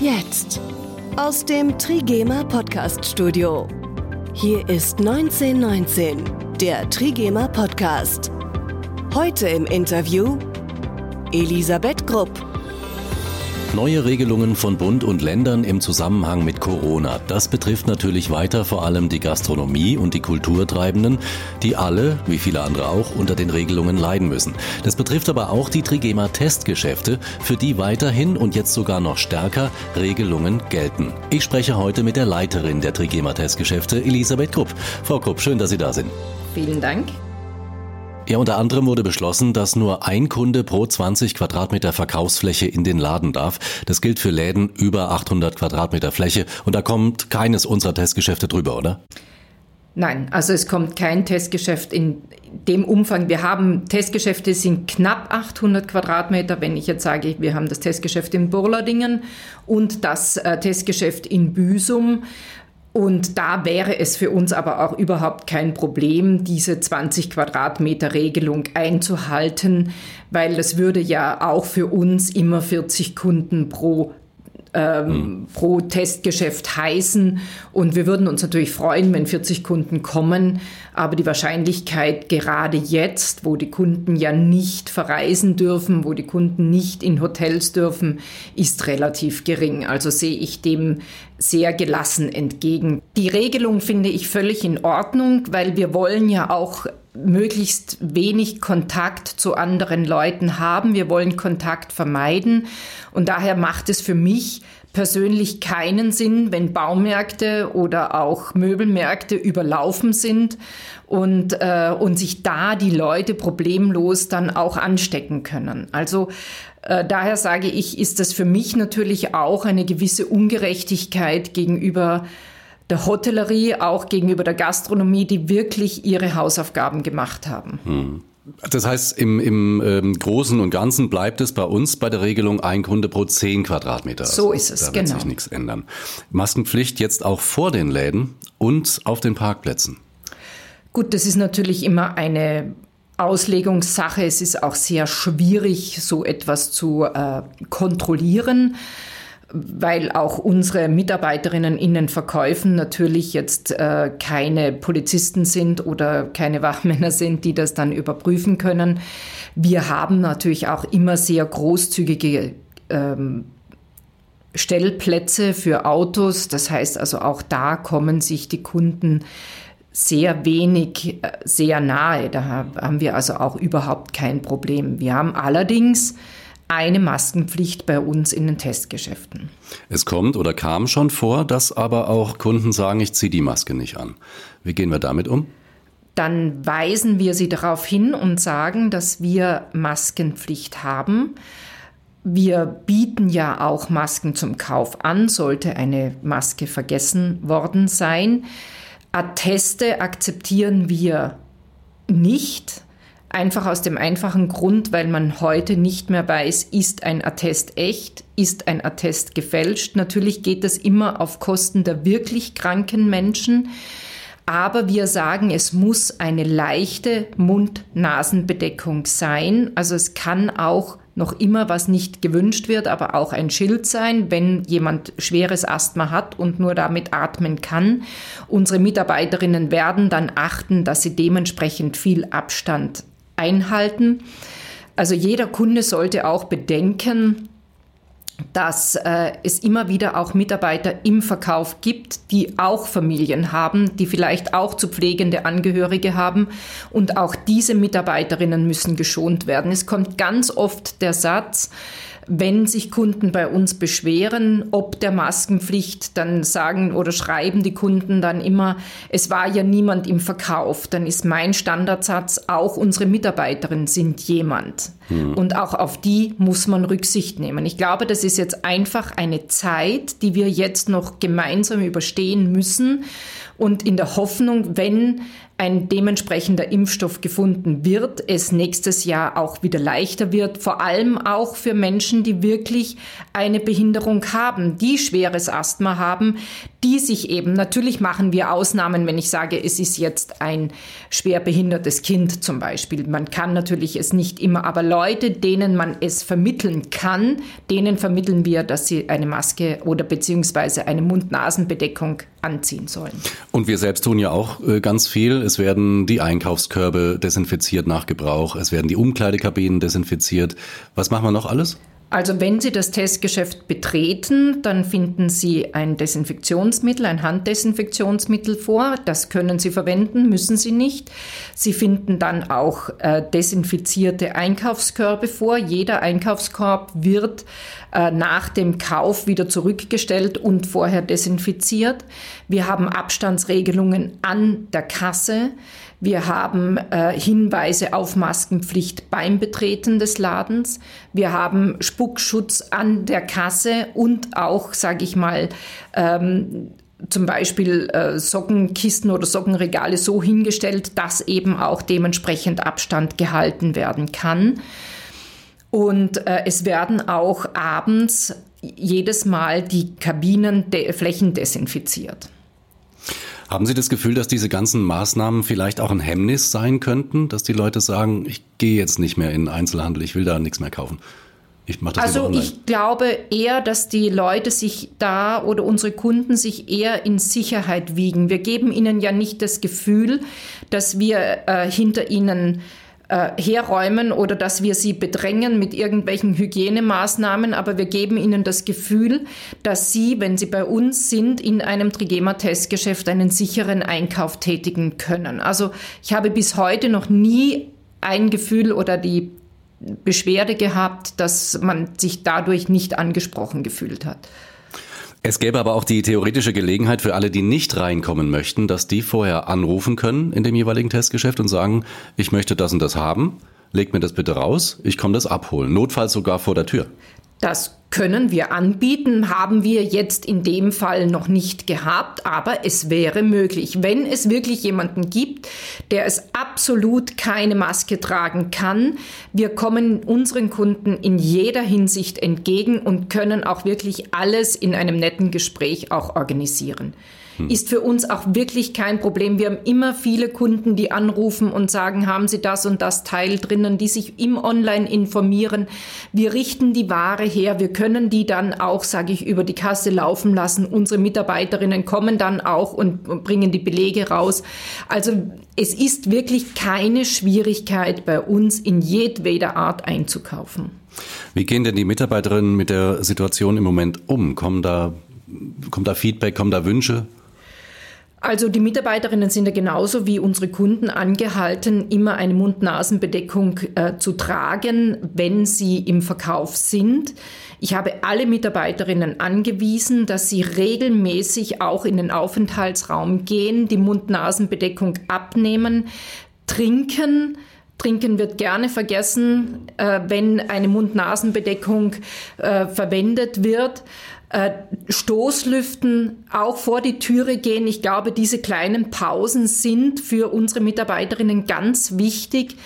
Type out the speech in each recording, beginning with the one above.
Jetzt aus dem Trigema Podcast Studio. Hier ist 1919, der Trigema Podcast. Heute im Interview Elisabeth Grupp. Neue Regelungen von Bund und Ländern im Zusammenhang mit Corona. Das betrifft natürlich weiter vor allem die Gastronomie und die Kulturtreibenden, die alle, wie viele andere auch, unter den Regelungen leiden müssen. Das betrifft aber auch die Trigema Testgeschäfte, für die weiterhin und jetzt sogar noch stärker Regelungen gelten. Ich spreche heute mit der Leiterin der Trigema Testgeschäfte, Elisabeth Krupp. Frau Krupp, schön, dass Sie da sind. Vielen Dank. Ja, unter anderem wurde beschlossen, dass nur ein Kunde pro 20 Quadratmeter Verkaufsfläche in den Laden darf. Das gilt für Läden über 800 Quadratmeter Fläche und da kommt keines unserer Testgeschäfte drüber, oder? Nein, also es kommt kein Testgeschäft in dem Umfang. Wir haben Testgeschäfte, sind knapp 800 Quadratmeter. Wenn ich jetzt sage, wir haben das Testgeschäft in Burladingen und das äh, Testgeschäft in Büsum, und da wäre es für uns aber auch überhaupt kein Problem, diese 20 Quadratmeter Regelung einzuhalten, weil das würde ja auch für uns immer 40 Kunden pro ähm, hm. pro Testgeschäft heißen. Und wir würden uns natürlich freuen, wenn 40 Kunden kommen. Aber die Wahrscheinlichkeit gerade jetzt, wo die Kunden ja nicht verreisen dürfen, wo die Kunden nicht in Hotels dürfen, ist relativ gering. Also sehe ich dem sehr gelassen entgegen. Die Regelung finde ich völlig in Ordnung, weil wir wollen ja auch möglichst wenig Kontakt zu anderen Leuten haben. Wir wollen Kontakt vermeiden. Und daher macht es für mich persönlich keinen Sinn, wenn Baumärkte oder auch Möbelmärkte überlaufen sind und, äh, und sich da die Leute problemlos dann auch anstecken können. Also äh, daher sage ich, ist das für mich natürlich auch eine gewisse Ungerechtigkeit gegenüber der Hotellerie, auch gegenüber der Gastronomie, die wirklich ihre Hausaufgaben gemacht haben. Hm. Das heißt, im, im ähm, Großen und Ganzen bleibt es bei uns bei der Regelung ein Kunde pro zehn Quadratmeter. So ist es, da wird genau. sich nichts ändern. Maskenpflicht jetzt auch vor den Läden und auf den Parkplätzen. Gut, das ist natürlich immer eine Auslegungssache. Es ist auch sehr schwierig, so etwas zu äh, kontrollieren weil auch unsere Mitarbeiterinnen in den Verkäufen natürlich jetzt äh, keine Polizisten sind oder keine Wachmänner sind, die das dann überprüfen können. Wir haben natürlich auch immer sehr großzügige ähm, Stellplätze für Autos. Das heißt also auch da kommen sich die Kunden sehr wenig, äh, sehr nahe. Da haben wir also auch überhaupt kein Problem. Wir haben allerdings eine Maskenpflicht bei uns in den Testgeschäften. Es kommt oder kam schon vor, dass aber auch Kunden sagen, ich ziehe die Maske nicht an. Wie gehen wir damit um? Dann weisen wir sie darauf hin und sagen, dass wir Maskenpflicht haben. Wir bieten ja auch Masken zum Kauf an, sollte eine Maske vergessen worden sein. Atteste akzeptieren wir nicht. Einfach aus dem einfachen Grund, weil man heute nicht mehr weiß, ist ein Attest echt, ist ein Attest gefälscht. Natürlich geht das immer auf Kosten der wirklich kranken Menschen. Aber wir sagen, es muss eine leichte Mund-Nasen-Bedeckung sein. Also es kann auch noch immer, was nicht gewünscht wird, aber auch ein Schild sein, wenn jemand schweres Asthma hat und nur damit atmen kann. Unsere Mitarbeiterinnen werden dann achten, dass sie dementsprechend viel Abstand einhalten. Also jeder Kunde sollte auch bedenken, dass äh, es immer wieder auch Mitarbeiter im Verkauf gibt, die auch Familien haben, die vielleicht auch zu pflegende Angehörige haben. Und auch diese Mitarbeiterinnen müssen geschont werden. Es kommt ganz oft der Satz, wenn sich Kunden bei uns beschweren, ob der Maskenpflicht, dann sagen oder schreiben die Kunden dann immer, es war ja niemand im Verkauf. Dann ist mein Standardsatz, auch unsere Mitarbeiterinnen sind jemand. Mhm. Und auch auf die muss man Rücksicht nehmen. Ich glaube, das ist jetzt einfach eine Zeit, die wir jetzt noch gemeinsam überstehen müssen. Und in der Hoffnung, wenn ein dementsprechender Impfstoff gefunden wird, es nächstes Jahr auch wieder leichter wird, vor allem auch für Menschen, die wirklich eine Behinderung haben, die schweres Asthma haben, die sich eben, natürlich machen wir Ausnahmen, wenn ich sage, es ist jetzt ein schwer behindertes Kind zum Beispiel. Man kann natürlich es nicht immer, aber Leute, denen man es vermitteln kann, denen vermitteln wir, dass sie eine Maske oder beziehungsweise eine Mund-Nasen-Bedeckung anziehen sollen. Und wir selbst tun ja auch äh, ganz viel. Es werden die Einkaufskörbe desinfiziert nach Gebrauch, es werden die Umkleidekabinen desinfiziert. Was machen wir noch alles? Also wenn Sie das Testgeschäft betreten, dann finden Sie ein Desinfektionsmittel, ein Handdesinfektionsmittel vor. Das können Sie verwenden, müssen Sie nicht. Sie finden dann auch äh, desinfizierte Einkaufskörbe vor. Jeder Einkaufskorb wird äh, nach dem Kauf wieder zurückgestellt und vorher desinfiziert. Wir haben Abstandsregelungen an der Kasse. Wir haben äh, Hinweise auf Maskenpflicht beim Betreten des Ladens. Wir haben Spuckschutz an der Kasse und auch, sage ich mal, ähm, zum Beispiel äh, Sockenkisten oder Sockenregale so hingestellt, dass eben auch dementsprechend Abstand gehalten werden kann. Und äh, es werden auch abends jedes Mal die Kabinen Flächen desinfiziert. Haben Sie das Gefühl, dass diese ganzen Maßnahmen vielleicht auch ein Hemmnis sein könnten, dass die Leute sagen, ich gehe jetzt nicht mehr in den Einzelhandel, ich will da nichts mehr kaufen? Ich also ich glaube eher, dass die Leute sich da oder unsere Kunden sich eher in Sicherheit wiegen. Wir geben ihnen ja nicht das Gefühl, dass wir äh, hinter ihnen äh, herräumen oder dass wir sie bedrängen mit irgendwelchen Hygienemaßnahmen, aber wir geben ihnen das Gefühl, dass sie, wenn sie bei uns sind, in einem Trigema-Testgeschäft einen sicheren Einkauf tätigen können. Also ich habe bis heute noch nie ein Gefühl oder die Beschwerde gehabt, dass man sich dadurch nicht angesprochen gefühlt hat. Es gäbe aber auch die theoretische Gelegenheit für alle, die nicht reinkommen möchten, dass die vorher anrufen können in dem jeweiligen Testgeschäft und sagen, ich möchte das und das haben, legt mir das bitte raus, ich komme das abholen, notfalls sogar vor der Tür. Das können wir anbieten, haben wir jetzt in dem Fall noch nicht gehabt, aber es wäre möglich. Wenn es wirklich jemanden gibt, der es absolut keine Maske tragen kann, wir kommen unseren Kunden in jeder Hinsicht entgegen und können auch wirklich alles in einem netten Gespräch auch organisieren. Hm. ist für uns auch wirklich kein Problem. Wir haben immer viele Kunden, die anrufen und sagen, haben Sie das und das Teil drinnen, die sich im Online informieren. Wir richten die Ware her. Wir können die dann auch, sage ich, über die Kasse laufen lassen. Unsere Mitarbeiterinnen kommen dann auch und bringen die Belege raus. Also es ist wirklich keine Schwierigkeit bei uns in jedweder Art einzukaufen. Wie gehen denn die Mitarbeiterinnen mit der Situation im Moment um? Kommen da, kommt da Feedback, kommen da Wünsche? Also die Mitarbeiterinnen sind ja genauso wie unsere Kunden angehalten, immer eine Mund-Nasen-Bedeckung äh, zu tragen, wenn sie im Verkauf sind. Ich habe alle Mitarbeiterinnen angewiesen, dass sie regelmäßig auch in den Aufenthaltsraum gehen, die Mund-Nasen-Bedeckung abnehmen, trinken, Trinken wird gerne vergessen, äh, wenn eine Mund-Nasen-Bedeckung äh, verwendet wird äh, Stoßlüften auch vor die Türe gehen. Ich glaube, diese kleinen Pausen sind für unsere Mitarbeiterinnen ganz wichtig,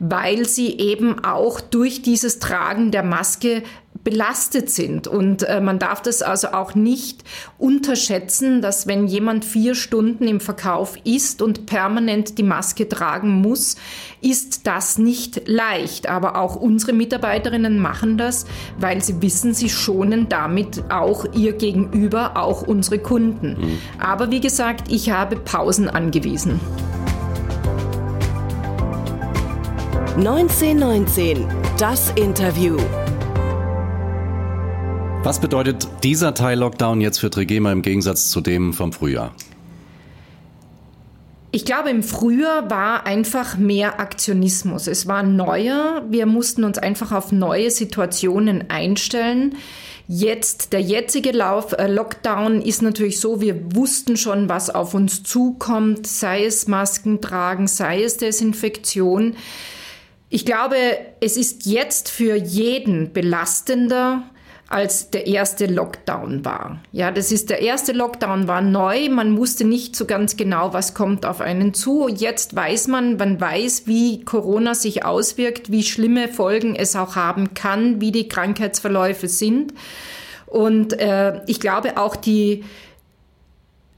weil sie eben auch durch dieses Tragen der Maske belastet sind. Und äh, man darf das also auch nicht unterschätzen, dass wenn jemand vier Stunden im Verkauf ist und permanent die Maske tragen muss, ist das nicht leicht. Aber auch unsere Mitarbeiterinnen machen das, weil sie wissen, sie schonen damit auch ihr Gegenüber, auch unsere Kunden. Mhm. Aber wie gesagt, ich habe Pausen angewiesen. 1919, das Interview. Was bedeutet dieser Teil Lockdown jetzt für Trigema im Gegensatz zu dem vom Frühjahr? Ich glaube, im Frühjahr war einfach mehr Aktionismus. Es war neuer. Wir mussten uns einfach auf neue Situationen einstellen. Jetzt, der jetzige Lauf, äh, Lockdown ist natürlich so, wir wussten schon, was auf uns zukommt, sei es Masken tragen, sei es Desinfektion. Ich glaube, es ist jetzt für jeden belastender, als der erste Lockdown war. Ja, das ist der erste Lockdown war neu. Man wusste nicht so ganz genau, was kommt auf einen zu. Jetzt weiß man, man weiß, wie Corona sich auswirkt, wie schlimme Folgen es auch haben kann, wie die Krankheitsverläufe sind. Und äh, ich glaube auch die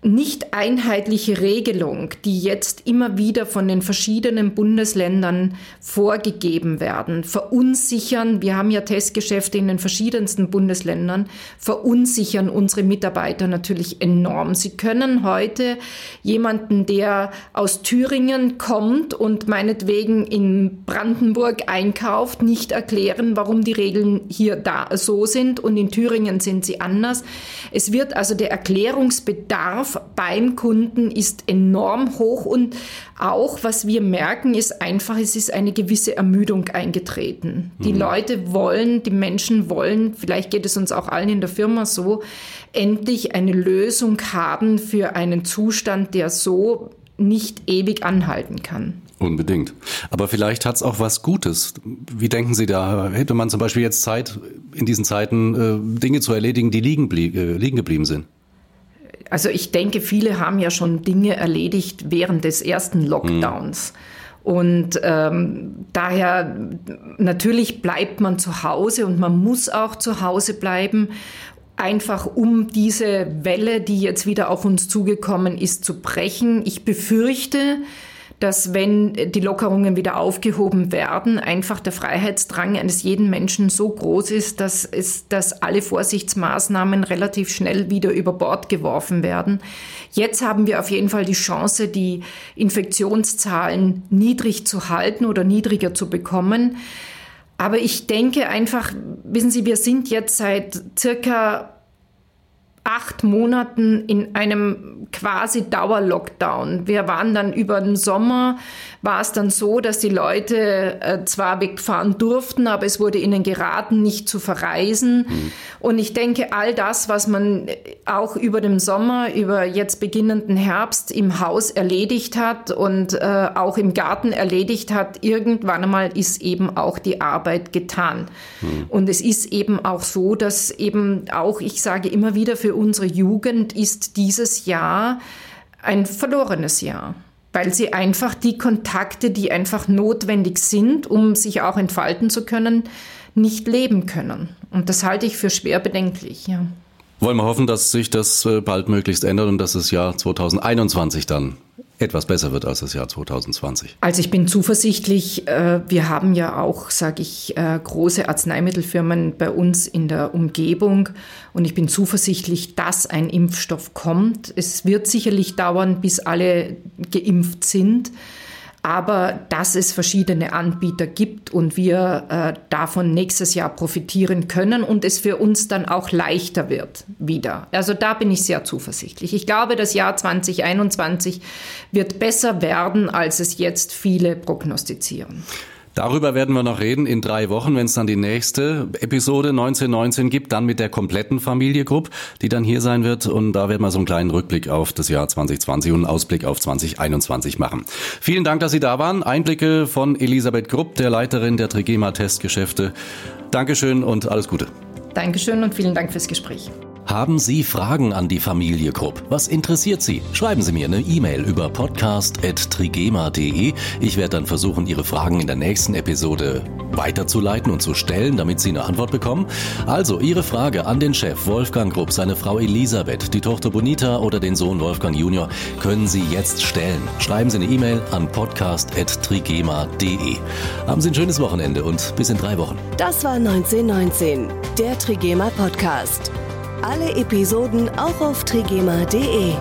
nicht einheitliche Regelung, die jetzt immer wieder von den verschiedenen Bundesländern vorgegeben werden, verunsichern, wir haben ja Testgeschäfte in den verschiedensten Bundesländern, verunsichern unsere Mitarbeiter natürlich enorm. Sie können heute jemanden, der aus Thüringen kommt und meinetwegen in Brandenburg einkauft, nicht erklären, warum die Regeln hier da so sind und in Thüringen sind sie anders. Es wird also der Erklärungsbedarf beim Kunden ist enorm hoch und auch was wir merken ist einfach, es ist eine gewisse Ermüdung eingetreten. Die mhm. Leute wollen, die Menschen wollen, vielleicht geht es uns auch allen in der Firma so, endlich eine Lösung haben für einen Zustand, der so nicht ewig anhalten kann. Unbedingt. Aber vielleicht hat es auch was Gutes. Wie denken Sie da? Hätte man zum Beispiel jetzt Zeit, in diesen Zeiten äh, Dinge zu erledigen, die liegen, äh, liegen geblieben sind? Also ich denke, viele haben ja schon Dinge erledigt während des ersten Lockdowns. Mhm. Und ähm, daher natürlich bleibt man zu Hause und man muss auch zu Hause bleiben, einfach um diese Welle, die jetzt wieder auf uns zugekommen ist, zu brechen. Ich befürchte, dass wenn die Lockerungen wieder aufgehoben werden, einfach der Freiheitsdrang eines jeden Menschen so groß ist, dass, es, dass alle Vorsichtsmaßnahmen relativ schnell wieder über Bord geworfen werden. Jetzt haben wir auf jeden Fall die Chance, die Infektionszahlen niedrig zu halten oder niedriger zu bekommen. Aber ich denke einfach, wissen Sie, wir sind jetzt seit circa acht Monaten in einem quasi Dauerlockdown. Wir waren dann über den Sommer, war es dann so, dass die Leute äh, zwar wegfahren durften, aber es wurde ihnen geraten, nicht zu verreisen. Mhm. Und ich denke, all das, was man auch über den Sommer, über jetzt beginnenden Herbst im Haus erledigt hat und äh, auch im Garten erledigt hat, irgendwann einmal ist eben auch die Arbeit getan. Mhm. Und es ist eben auch so, dass eben auch, ich sage immer wieder, für unsere Jugend ist dieses Jahr ein verlorenes Jahr, weil sie einfach die Kontakte, die einfach notwendig sind, um sich auch entfalten zu können, nicht leben können. Und das halte ich für schwer bedenklich, ja. Wollen wir hoffen, dass sich das äh, bald möglichst ändert und dass das Jahr 2021 dann etwas besser wird als das Jahr 2020. Also ich bin zuversichtlich. Äh, wir haben ja auch, sage ich, äh, große Arzneimittelfirmen bei uns in der Umgebung und ich bin zuversichtlich, dass ein Impfstoff kommt. Es wird sicherlich dauern, bis alle geimpft sind aber dass es verschiedene Anbieter gibt und wir äh, davon nächstes Jahr profitieren können und es für uns dann auch leichter wird wieder. Also da bin ich sehr zuversichtlich. Ich glaube, das Jahr 2021 wird besser werden, als es jetzt viele prognostizieren. Darüber werden wir noch reden in drei Wochen, wenn es dann die nächste Episode 1919 gibt, dann mit der kompletten Familie Group, die dann hier sein wird. Und da werden wir so einen kleinen Rückblick auf das Jahr 2020 und einen Ausblick auf 2021 machen. Vielen Dank, dass Sie da waren. Einblicke von Elisabeth Grupp, der Leiterin der Trigema Testgeschäfte. Dankeschön und alles Gute. Dankeschön und vielen Dank fürs Gespräch. Haben Sie Fragen an die Familie Krupp? Was interessiert Sie? Schreiben Sie mir eine E-Mail über podcast.trigema.de. Ich werde dann versuchen, Ihre Fragen in der nächsten Episode weiterzuleiten und zu stellen, damit Sie eine Antwort bekommen. Also Ihre Frage an den Chef Wolfgang Krupp, seine Frau Elisabeth, die Tochter Bonita oder den Sohn Wolfgang Junior können Sie jetzt stellen. Schreiben Sie eine E-Mail an podcast.trigema.de. Haben Sie ein schönes Wochenende und bis in drei Wochen. Das war 1919, der Trigema Podcast. Alle Episoden auch auf trigema.de.